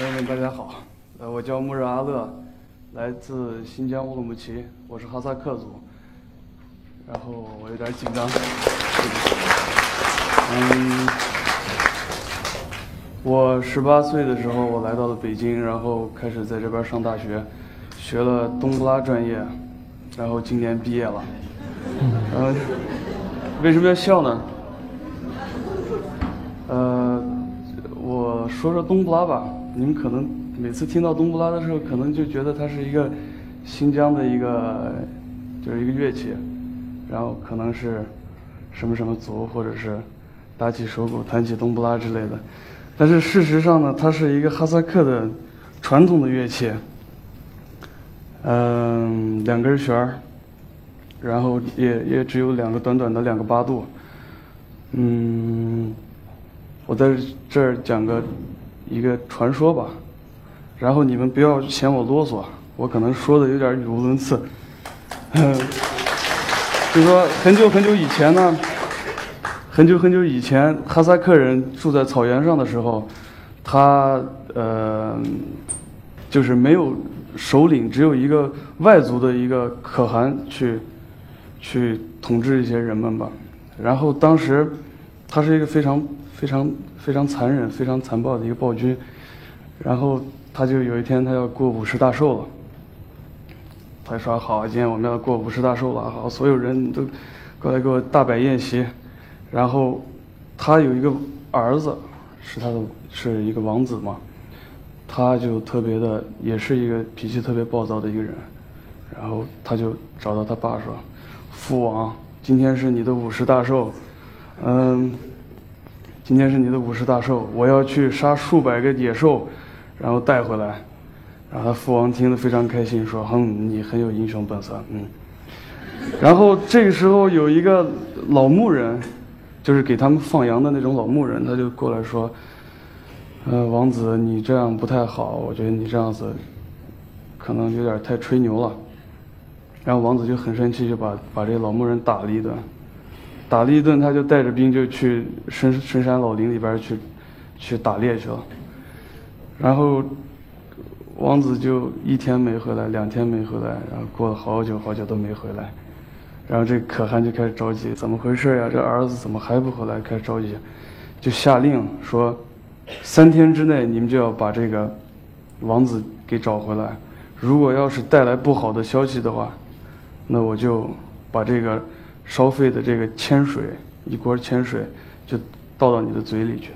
朋友们，大家好，呃，我叫穆热阿勒，来自新疆乌鲁木齐，我是哈萨克族，然后我有点紧张。嗯，我十八岁的时候，我来到了北京，然后开始在这边上大学，学了冬不拉专业，然后今年毕业了。然后为什么要笑呢？呃，我说说冬不拉吧。你们可能每次听到冬不拉的时候，可能就觉得它是一个新疆的一个，就是一个乐器，然后可能是什么什么族，或者是打起手鼓弹起冬不拉之类的。但是事实上呢，它是一个哈萨克的传统的乐器。嗯，两根弦儿，然后也也只有两个短短的两个八度。嗯，我在这儿讲个。一个传说吧，然后你们不要嫌我啰嗦，我可能说的有点语无伦次。嗯，就说很久很久以前呢，很久很久以前，哈萨克人住在草原上的时候，他呃，就是没有首领，只有一个外族的一个可汗去去统治一些人们吧。然后当时他是一个非常非常。非常残忍、非常残暴的一个暴君，然后他就有一天他要过五十大寿了，他说：“好，今天我们要过五十大寿了，好，所有人都过来给我大摆宴席。”然后他有一个儿子，是他的是一个王子嘛，他就特别的，也是一个脾气特别暴躁的一个人，然后他就找到他爸说：“父王，今天是你的五十大寿，嗯。”今天是你的五十大寿，我要去杀数百个野兽，然后带回来。然后他父王听得非常开心，说：“哼，你很有英雄本色。”嗯。然后这个时候有一个老牧人，就是给他们放羊的那种老牧人，他就过来说：“呃，王子，你这样不太好，我觉得你这样子可能有点太吹牛了。”然后王子就很生气，就把把这老牧人打了一顿。打了一顿，他就带着兵就去深深山老林里边去，去打猎去了。然后王子就一天没回来，两天没回来，然后过了好久好久都没回来。然后这可汗就开始着急，怎么回事呀？这儿子怎么还不回来？开始着急，就下令说，三天之内你们就要把这个王子给找回来。如果要是带来不好的消息的话，那我就把这个。烧沸的这个铅水，一锅铅水就倒到你的嘴里去。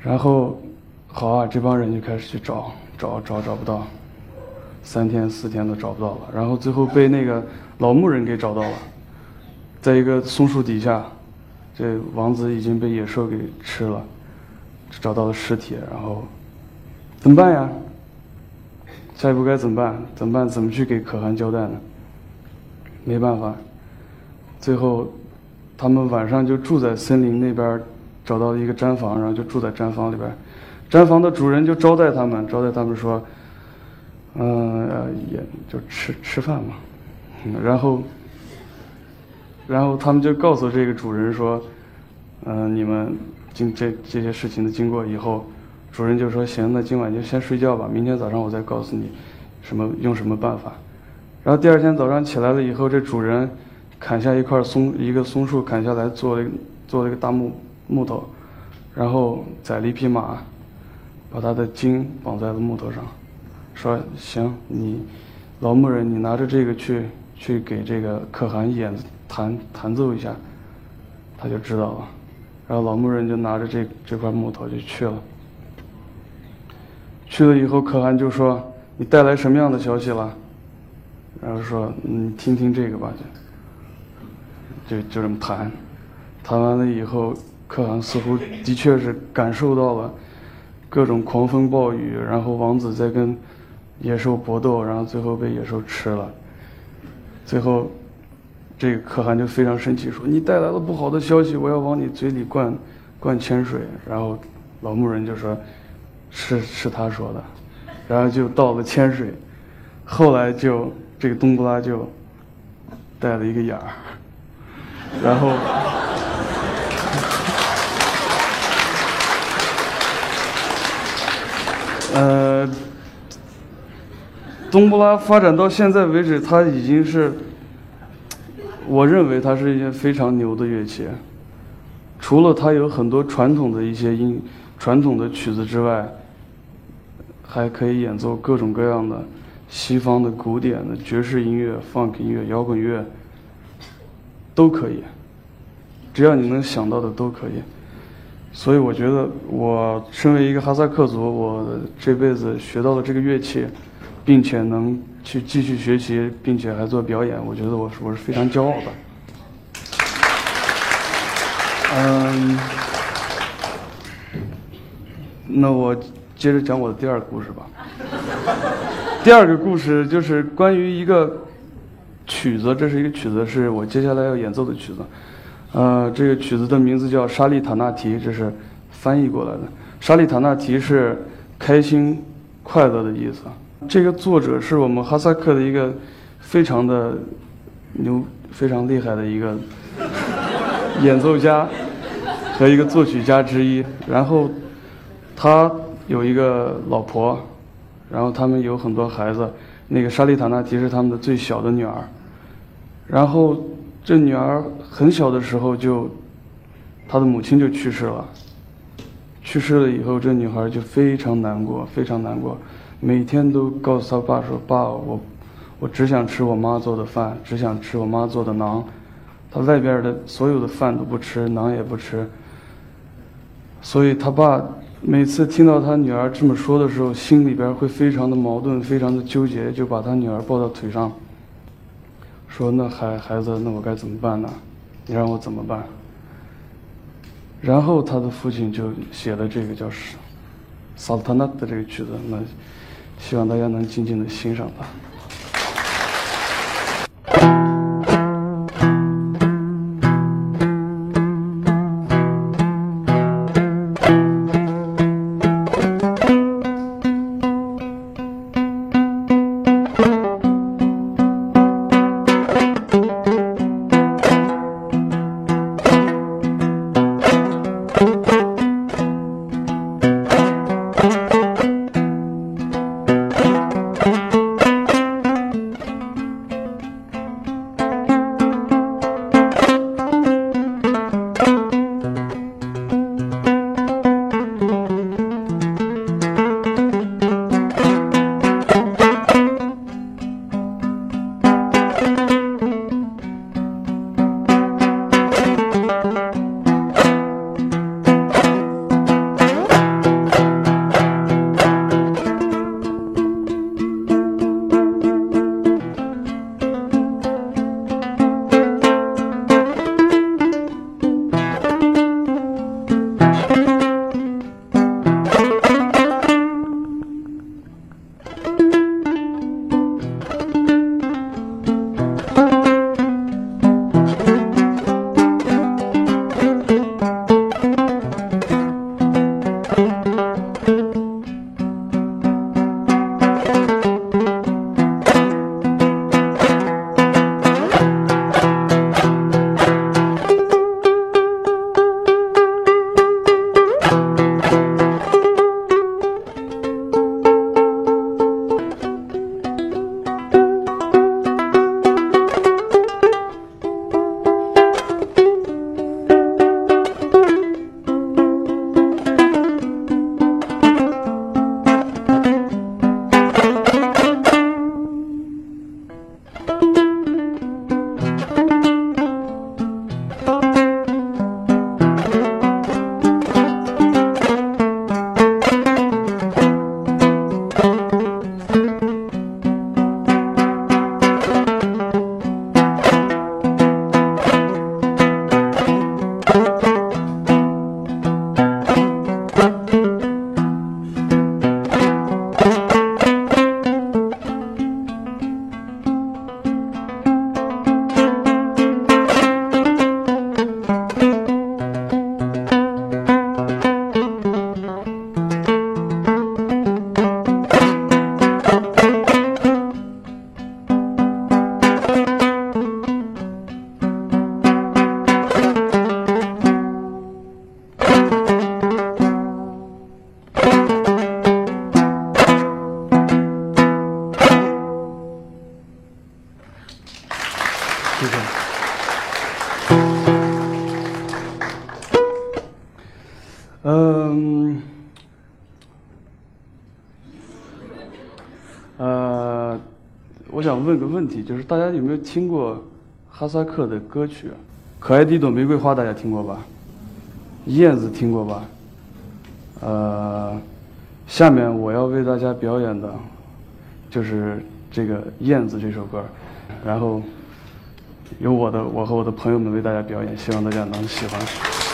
然后，好啊，这帮人就开始去找，找找找不到，三天四天都找不到了。然后最后被那个老牧人给找到了，在一个松树底下，这王子已经被野兽给吃了，找到了尸体。然后怎么办呀？下一步该怎么办？怎么办？怎么去给可汗交代呢？没办法，最后，他们晚上就住在森林那边，找到一个毡房，然后就住在毡房里边。毡房的主人就招待他们，招待他们说：“嗯，也就吃吃饭嘛。”然后，然后他们就告诉这个主人说：“嗯，你们经这这些事情的经过以后，主人就说：行，那今晚就先睡觉吧，明天早上我再告诉你，什么用什么办法。”然后第二天早上起来了以后，这主人砍下一块松一个松树砍下来做了做了一个大木木头，然后宰了一匹马，把他的筋绑在了木头上，说行，你老牧人，你拿着这个去去给这个可汗演弹弹奏一下，他就知道了。然后老牧人就拿着这这块木头就去了。去了以后，可汗就说：“你带来什么样的消息了？”然后说：“你听听这个吧。”就就就这么弹，弹完了以后，可汗似乎的确是感受到了各种狂风暴雨，然后王子在跟野兽搏斗，然后最后被野兽吃了。最后，这个可汗就非常生气，说：“你带来了不好的消息，我要往你嘴里灌灌铅水。”然后老牧人就说：“是是他说的。”然后就倒了铅水，后来就。这个冬不拉就带了一个眼儿然后呃冬不拉发展到现在为止它已经是我认为它是一件非常牛的乐器。除了它有很多传统的一些音传统的曲子之外还可以演奏各种各样的西方的古典的爵士音乐、funk 音乐、摇滚乐，都可以。只要你能想到的都可以。所以我觉得，我身为一个哈萨克族，我这辈子学到了这个乐器，并且能去继续学习，并且还做表演，我觉得我是我是非常骄傲的。嗯，那我接着讲我的第二个故事吧。第二个故事就是关于一个曲子，这是一个曲子，是我接下来要演奏的曲子。呃，这个曲子的名字叫《沙利塔纳提》，这是翻译过来的。沙利塔纳提是开心、快乐的意思。这个作者是我们哈萨克的一个非常的牛、非常厉害的一个演奏家和一个作曲家之一。然后他有一个老婆，然后他们有很多孩子。那个沙利塔纳提是他们的最小的女儿。然后。这女儿很小的时候就，她的母亲就去世了。去世了以后，这女孩就非常难过，非常难过，每天都告诉她爸说：“爸，我，我只想吃我妈做的饭，只想吃我妈做的馕。她外边的所有的饭都不吃，馕也不吃。”所以，他爸每次听到他女儿这么说的时候，心里边会非常的矛盾，非常的纠结，就把他女儿抱到腿上。说那孩孩子，那我该怎么办呢？你让我怎么办？然后他的父亲就写了这个叫《萨特纳》的这个曲子，那希望大家能静静的欣赏它。题，就是大家有没有听过哈萨克的歌曲？可爱的一朵玫瑰花大家听过吧？燕子听过吧？呃，下面我要为大家表演的，就是这个《燕子》这首歌，然后由我的我和我的朋友们为大家表演，希望大家能喜欢。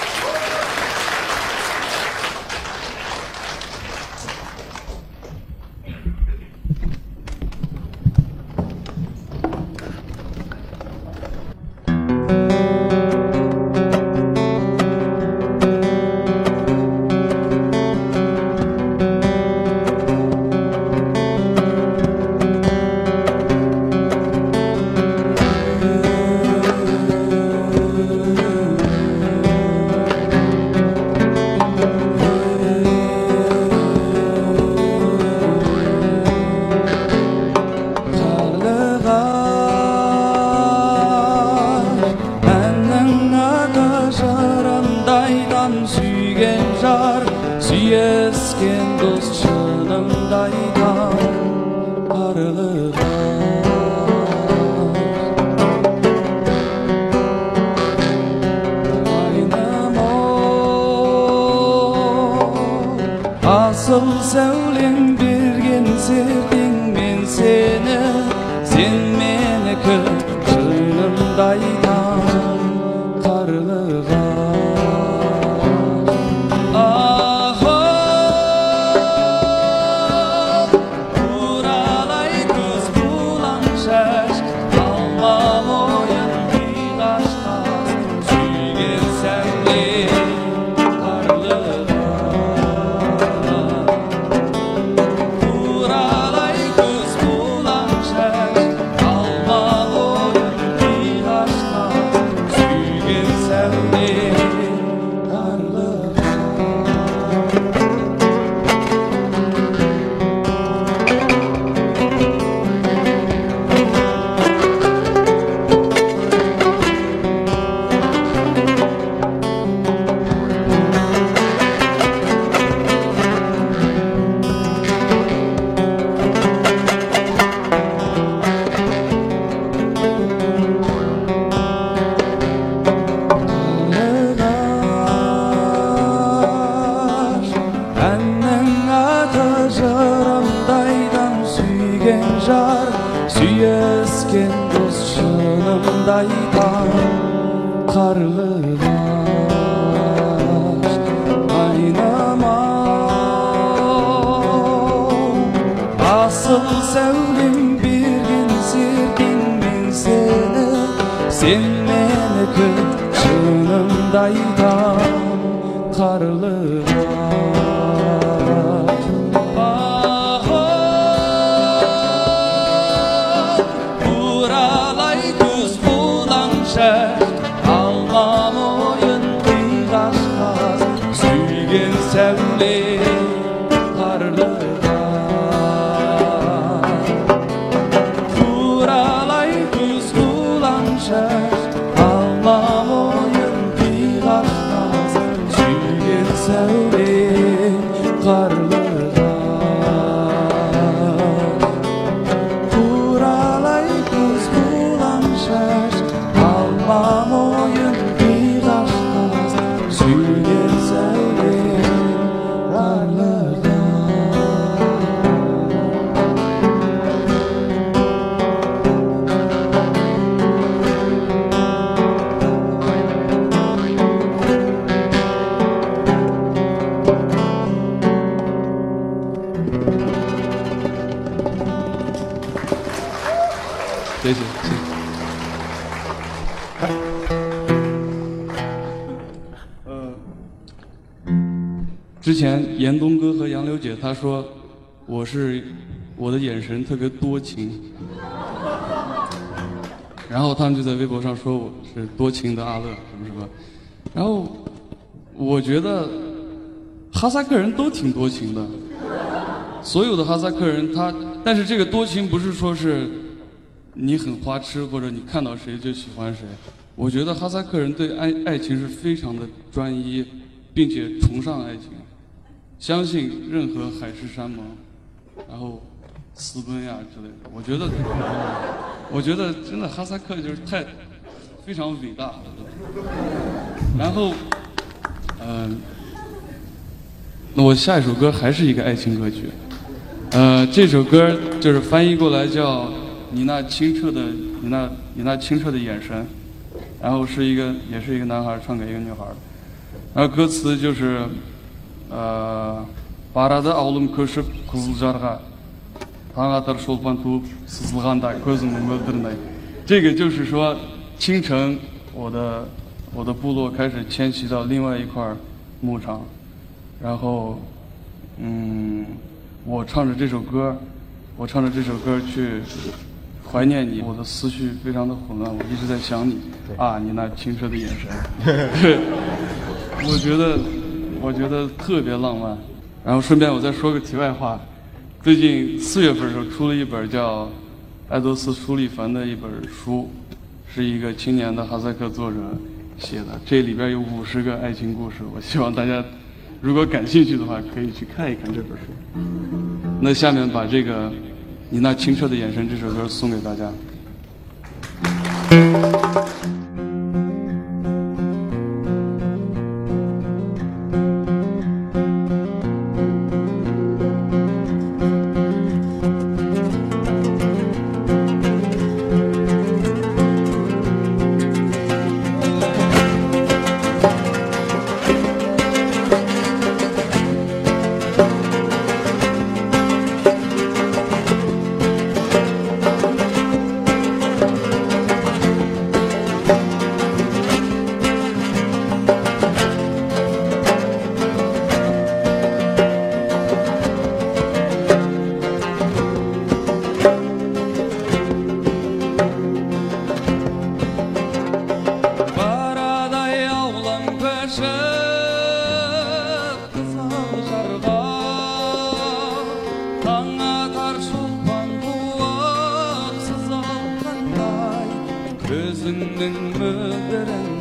Dağı'ndaydan karlılar kaynamam Asıl sevdim bir gün sirkin bin seni. Sen beni kıçınımdaydan karlılar 之和杨柳姐她说我是我的眼神特别多情，然后他们就在微博上说我是多情的阿乐什么什么，然后我觉得哈萨克人都挺多情的，所有的哈萨克人他，但是这个多情不是说是你很花痴或者你看到谁就喜欢谁，我觉得哈萨克人对爱爱情是非常的专一。并且崇尚爱情，相信任何海誓山盟，然后私奔呀之类的。我觉得，我觉得真的哈萨克就是太非常伟大了。然后，嗯，那我下一首歌还是一个爱情歌曲，呃，这首歌就是翻译过来叫《你那清澈的你那你那清澈的眼神》。然后是一个，也是一个男孩唱给一个女孩，然后歌词就是，呃，这个就是说，清晨我的我的部落开始迁徙到另外一块牧场，然后，嗯，我唱着这首歌，我唱着这首歌去。怀念你，我的思绪非常的混乱，我一直在想你，啊，你那清澈的眼神，我觉得，我觉得特别浪漫。然后顺便我再说个题外话，最近四月份的时候出了一本叫艾多斯舒利凡的一本书，是一个青年的哈萨克作者写的，这里边有五十个爱情故事，我希望大家如果感兴趣的话可以去看一看这本书。那下面把这个。你那清澈的眼神，这首歌送给大家。Gördün mü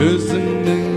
Isn't it?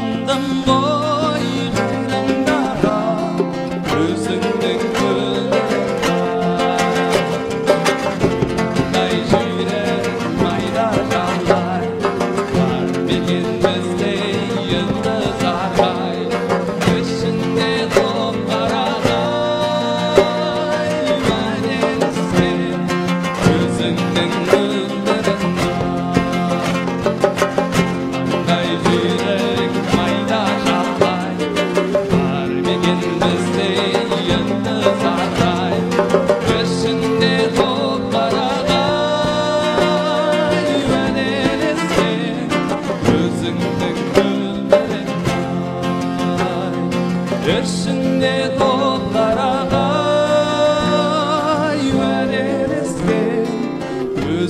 the both.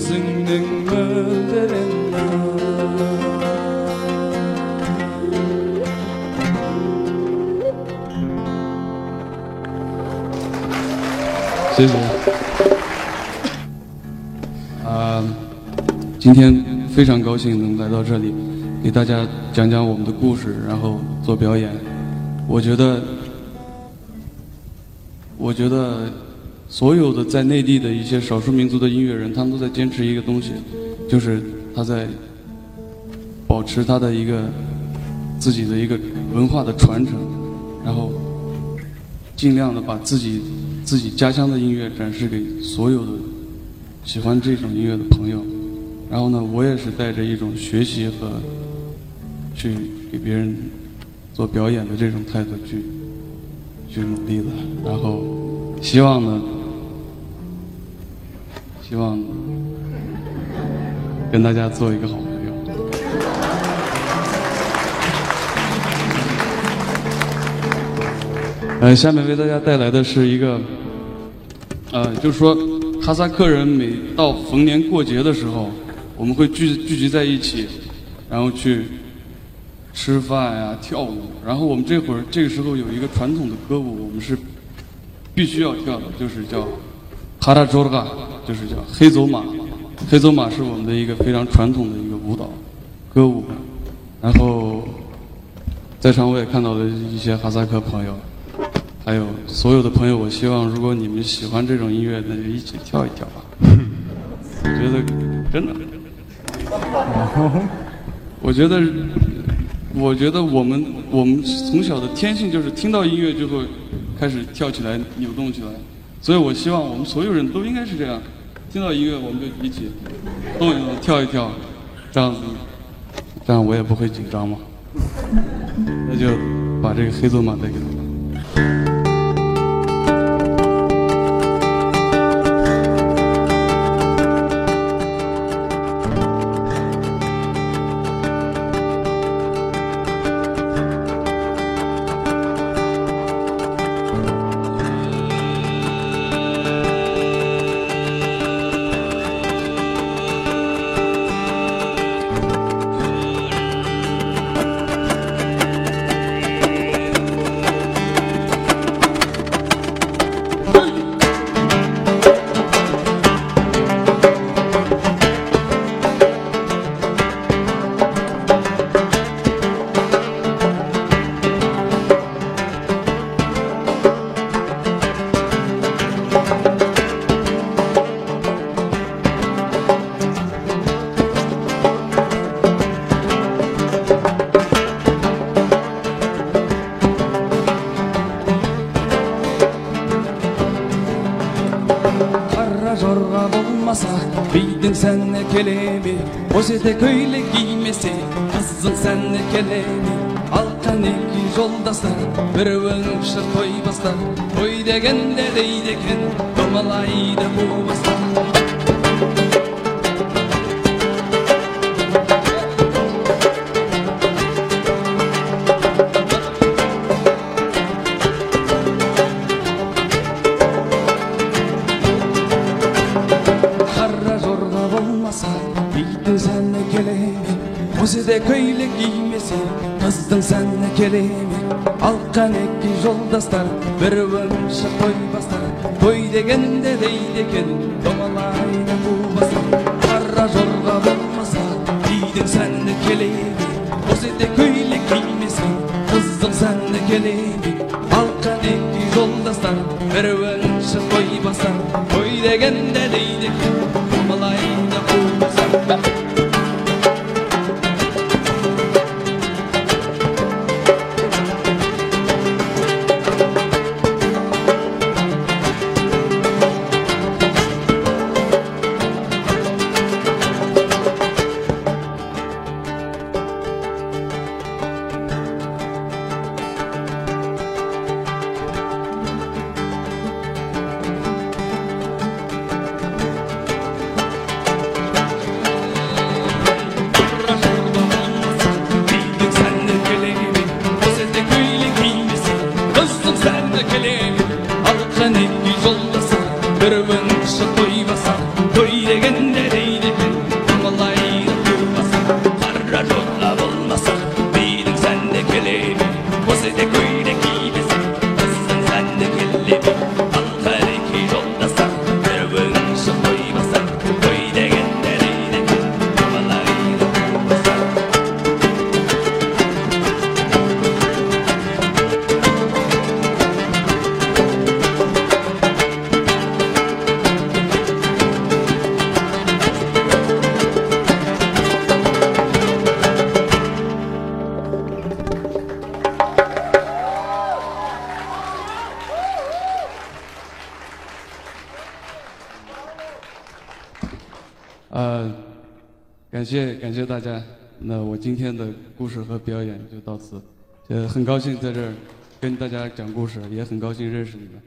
sing 谢谢啊，今天非常高兴能来到这里，给大家讲讲我们的故事，然后做表演，我觉得我觉得。所有的在内地的一些少数民族的音乐人，他们都在坚持一个东西，就是他在保持他的一个自己的一个文化的传承，然后尽量的把自己自己家乡的音乐展示给所有的喜欢这种音乐的朋友。然后呢，我也是带着一种学习和去给别人做表演的这种态度去去努力的。然后希望呢，希望跟大家做一个好朋友。呃，下面为大家带来的是一个，呃，就是说，哈萨克人每到逢年过节的时候，我们会聚聚集在一起，然后去吃饭呀、跳舞。然后我们这会儿这个时候有一个传统的歌舞，我们是必须要跳的，就是叫哈达卓嘎，就是叫黑走马。黑走马是我们的一个非常传统的一个舞蹈歌舞。然后在场我也看到了一些哈萨克朋友。还有所有的朋友，我希望如果你们喜欢这种音乐，那就一起跳一跳吧。我觉得真的，我觉得，我觉得我们我们从小的天性就是听到音乐就会开始跳起来、扭动起来，所以我希望我们所有人都应该是这样，听到音乐我们就一起动一动、跳一跳，这样子，这样我也不会紧张嘛。那就把这个黑走马再给他 сәні келе ме ал қанеки жолдастар біреуің шыр той бастар той дегенде дейді екен домалайды бастар жолдастар бір өмір шық той бастар той дегенде дейді екен домалай. 大家。那我今天的故事和表演就到此。呃，很高兴在这儿跟大家讲故事，也很高兴认识你们。